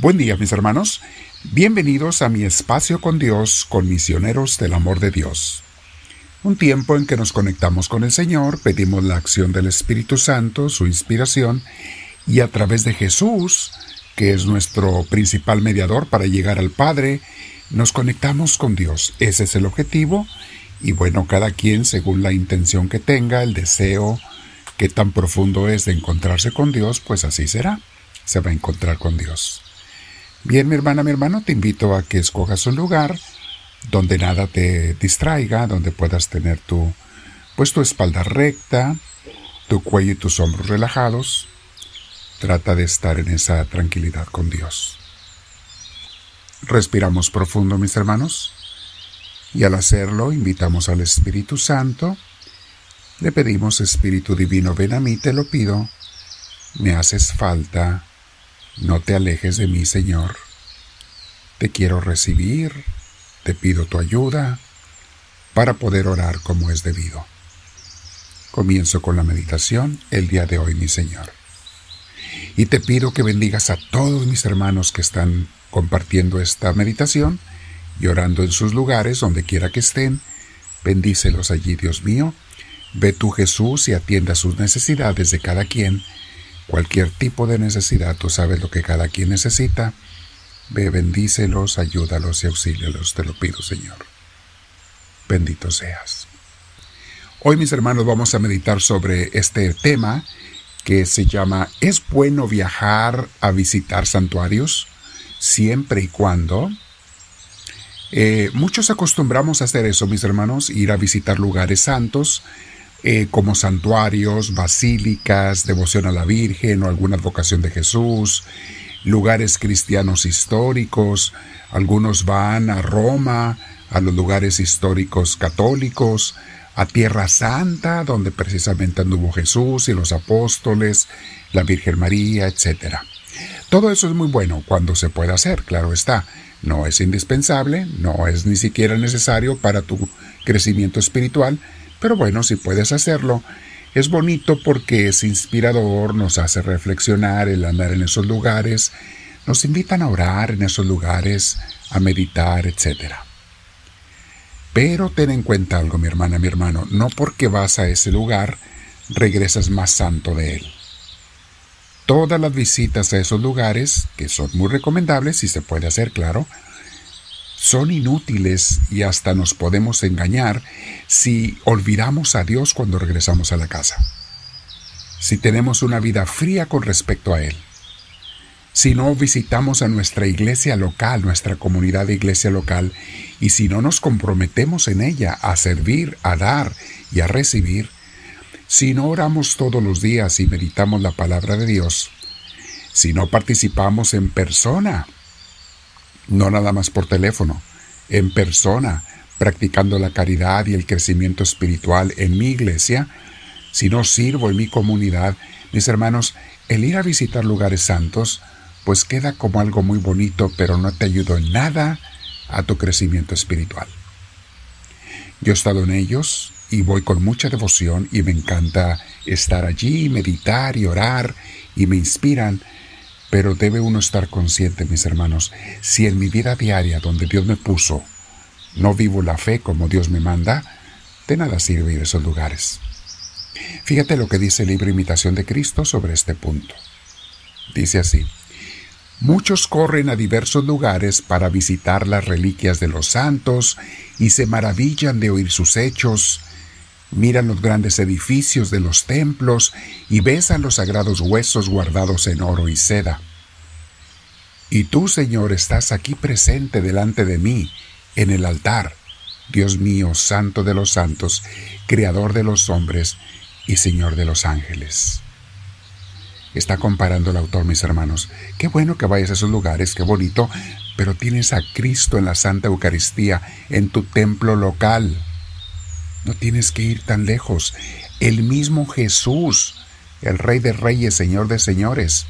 Buen día mis hermanos, bienvenidos a mi espacio con Dios, con misioneros del amor de Dios. Un tiempo en que nos conectamos con el Señor, pedimos la acción del Espíritu Santo, su inspiración, y a través de Jesús, que es nuestro principal mediador para llegar al Padre, nos conectamos con Dios. Ese es el objetivo, y bueno, cada quien según la intención que tenga, el deseo, qué tan profundo es de encontrarse con Dios, pues así será, se va a encontrar con Dios. Bien, mi hermana, mi hermano, te invito a que escojas un lugar donde nada te distraiga, donde puedas tener tu, pues tu espalda recta, tu cuello y tus hombros relajados. Trata de estar en esa tranquilidad con Dios. Respiramos profundo, mis hermanos, y al hacerlo invitamos al Espíritu Santo. Le pedimos, Espíritu Divino, ven a mí, te lo pido. Me haces falta no te alejes de mí, Señor. Te quiero recibir, te pido tu ayuda para poder orar como es debido. Comienzo con la meditación el día de hoy, mi Señor. Y te pido que bendigas a todos mis hermanos que están compartiendo esta meditación y orando en sus lugares, donde quiera que estén. Bendícelos allí, Dios mío. Ve tú, Jesús, y atienda sus necesidades de cada quien cualquier tipo de necesidad, tú sabes lo que cada quien necesita. Ve, bendícelos, ayúdalos y auxílialos, te lo pido, Señor. Bendito seas. Hoy, mis hermanos, vamos a meditar sobre este tema que se llama ¿Es bueno viajar a visitar santuarios? Siempre y cuando. Eh, muchos acostumbramos a hacer eso, mis hermanos, ir a visitar lugares santos, eh, como santuarios, basílicas, devoción a la Virgen o alguna advocación de Jesús, lugares cristianos históricos, algunos van a Roma, a los lugares históricos católicos, a Tierra Santa, donde precisamente anduvo Jesús y los apóstoles, la Virgen María, etc. Todo eso es muy bueno cuando se puede hacer, claro está. No es indispensable, no es ni siquiera necesario para tu crecimiento espiritual, pero bueno, si puedes hacerlo, es bonito porque es inspirador, nos hace reflexionar el andar en esos lugares, nos invitan a orar en esos lugares, a meditar, etc. Pero ten en cuenta algo, mi hermana, mi hermano, no porque vas a ese lugar, regresas más santo de él. Todas las visitas a esos lugares, que son muy recomendables y se puede hacer, claro, son inútiles y hasta nos podemos engañar si olvidamos a Dios cuando regresamos a la casa. Si tenemos una vida fría con respecto a Él. Si no visitamos a nuestra iglesia local, nuestra comunidad de iglesia local, y si no nos comprometemos en ella a servir, a dar y a recibir, si no oramos todos los días y meditamos la palabra de Dios, si no participamos en persona no nada más por teléfono, en persona, practicando la caridad y el crecimiento espiritual en mi iglesia, si no sirvo en mi comunidad, mis hermanos, el ir a visitar lugares santos, pues queda como algo muy bonito, pero no te ayuda en nada a tu crecimiento espiritual. Yo he estado en ellos y voy con mucha devoción y me encanta estar allí, meditar y orar y me inspiran pero debe uno estar consciente, mis hermanos, si en mi vida diaria donde Dios me puso no vivo la fe como Dios me manda, de nada sirve ir a esos lugares. Fíjate lo que dice el libro Imitación de Cristo sobre este punto. Dice así, Muchos corren a diversos lugares para visitar las reliquias de los santos y se maravillan de oír sus hechos, miran los grandes edificios de los templos y besan los sagrados huesos guardados en oro y seda. Y tú, Señor, estás aquí presente delante de mí, en el altar, Dios mío, Santo de los santos, Creador de los hombres y Señor de los ángeles. Está comparando el autor, mis hermanos. Qué bueno que vayas a esos lugares, qué bonito, pero tienes a Cristo en la Santa Eucaristía, en tu templo local. No tienes que ir tan lejos. El mismo Jesús, el Rey de Reyes, Señor de Señores,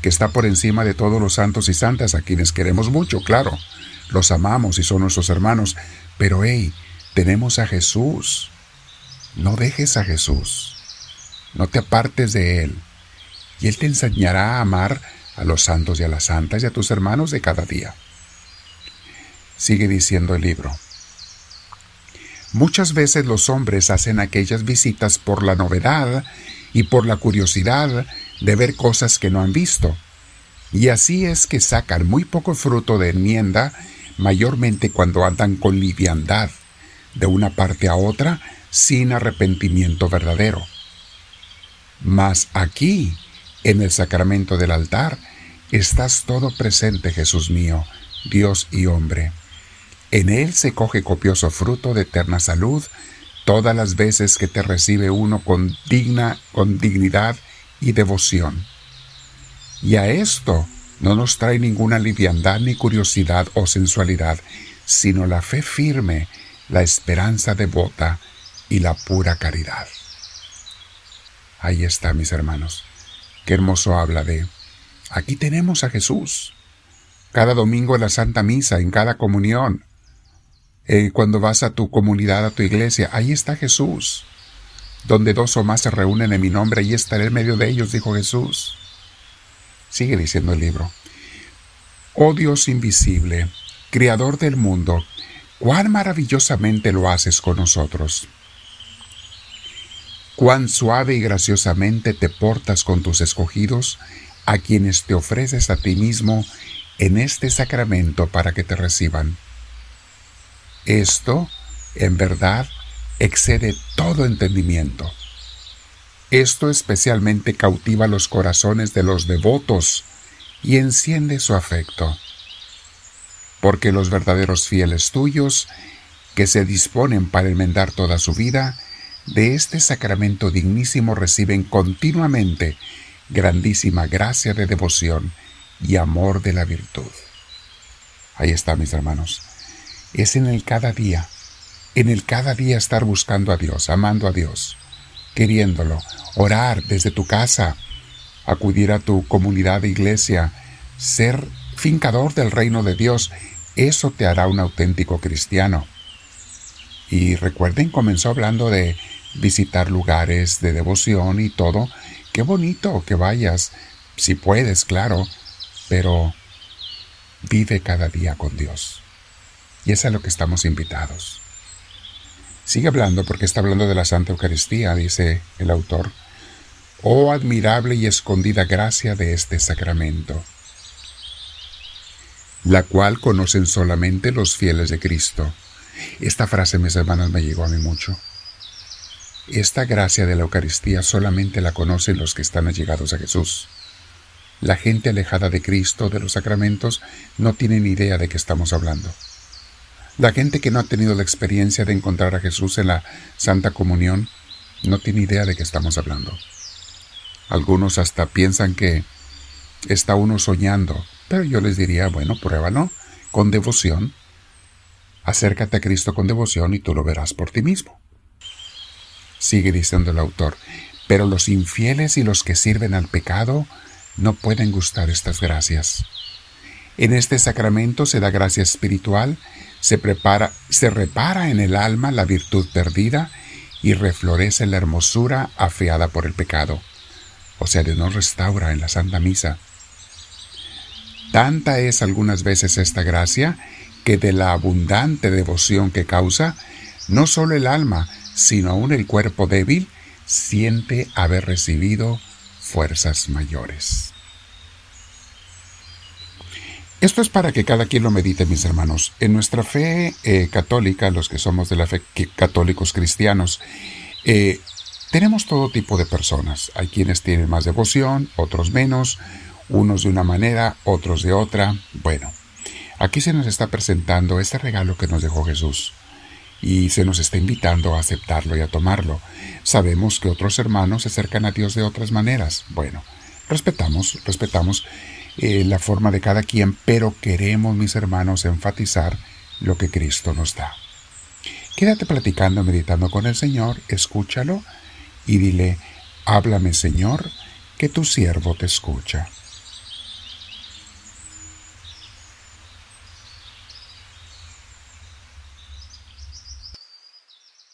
que está por encima de todos los santos y santas, a quienes queremos mucho, claro. Los amamos y son nuestros hermanos. Pero hey, tenemos a Jesús. No dejes a Jesús. No te apartes de Él. Y Él te enseñará a amar a los santos y a las santas y a tus hermanos de cada día. Sigue diciendo el libro. Muchas veces los hombres hacen aquellas visitas por la novedad y por la curiosidad de ver cosas que no han visto. Y así es que sacan muy poco fruto de enmienda, mayormente cuando andan con liviandad, de una parte a otra, sin arrepentimiento verdadero. Mas aquí, en el sacramento del altar, estás todo presente, Jesús mío, Dios y hombre. En él se coge copioso fruto de eterna salud todas las veces que te recibe uno con digna, con dignidad y devoción. Y a esto no nos trae ninguna liviandad ni curiosidad o sensualidad, sino la fe firme, la esperanza devota y la pura caridad. Ahí está, mis hermanos. Qué hermoso habla de... Aquí tenemos a Jesús. Cada domingo en la Santa Misa, en cada comunión, eh, cuando vas a tu comunidad, a tu iglesia, ahí está Jesús. Donde dos o más se reúnen en mi nombre, ahí estaré en medio de ellos, dijo Jesús. Sigue diciendo el libro. Oh Dios invisible, Creador del mundo, cuán maravillosamente lo haces con nosotros. Cuán suave y graciosamente te portas con tus escogidos, a quienes te ofreces a ti mismo en este sacramento para que te reciban. Esto, en verdad, excede todo entendimiento. Esto especialmente cautiva los corazones de los devotos y enciende su afecto. Porque los verdaderos fieles tuyos, que se disponen para enmendar toda su vida, de este sacramento dignísimo reciben continuamente grandísima gracia de devoción y amor de la virtud. Ahí está, mis hermanos es en el cada día, en el cada día estar buscando a Dios, amando a Dios, queriéndolo, orar desde tu casa, acudir a tu comunidad de iglesia, ser fincador del reino de Dios, eso te hará un auténtico cristiano. Y recuerden, comenzó hablando de visitar lugares de devoción y todo. Qué bonito que vayas, si puedes, claro, pero vive cada día con Dios. Y es a lo que estamos invitados. Sigue hablando porque está hablando de la Santa Eucaristía, dice el autor. Oh admirable y escondida gracia de este sacramento, la cual conocen solamente los fieles de Cristo. Esta frase, mis hermanos, me llegó a mí mucho. Esta gracia de la Eucaristía solamente la conocen los que están allegados a Jesús. La gente alejada de Cristo, de los sacramentos, no tiene ni idea de qué estamos hablando. La gente que no ha tenido la experiencia de encontrar a Jesús en la Santa Comunión no tiene idea de qué estamos hablando. Algunos hasta piensan que está uno soñando, pero yo les diría, bueno, pruébalo con devoción. Acércate a Cristo con devoción y tú lo verás por ti mismo. Sigue diciendo el autor, pero los infieles y los que sirven al pecado no pueden gustar estas gracias. En este sacramento se da gracia espiritual se prepara, se repara en el alma la virtud perdida y reflorece la hermosura afeada por el pecado. O sea, Dios nos restaura en la Santa Misa. Tanta es algunas veces esta gracia que de la abundante devoción que causa, no solo el alma, sino aún el cuerpo débil, siente haber recibido fuerzas mayores. Esto es para que cada quien lo medite, mis hermanos. En nuestra fe eh, católica, los que somos de la fe católicos cristianos, eh, tenemos todo tipo de personas. Hay quienes tienen más devoción, otros menos, unos de una manera, otros de otra. Bueno, aquí se nos está presentando este regalo que nos dejó Jesús y se nos está invitando a aceptarlo y a tomarlo. Sabemos que otros hermanos se acercan a Dios de otras maneras. Bueno, respetamos, respetamos eh, la forma de cada quien, pero queremos, mis hermanos, enfatizar lo que Cristo nos da. Quédate platicando, meditando con el Señor, escúchalo y dile, háblame Señor, que tu siervo te escucha.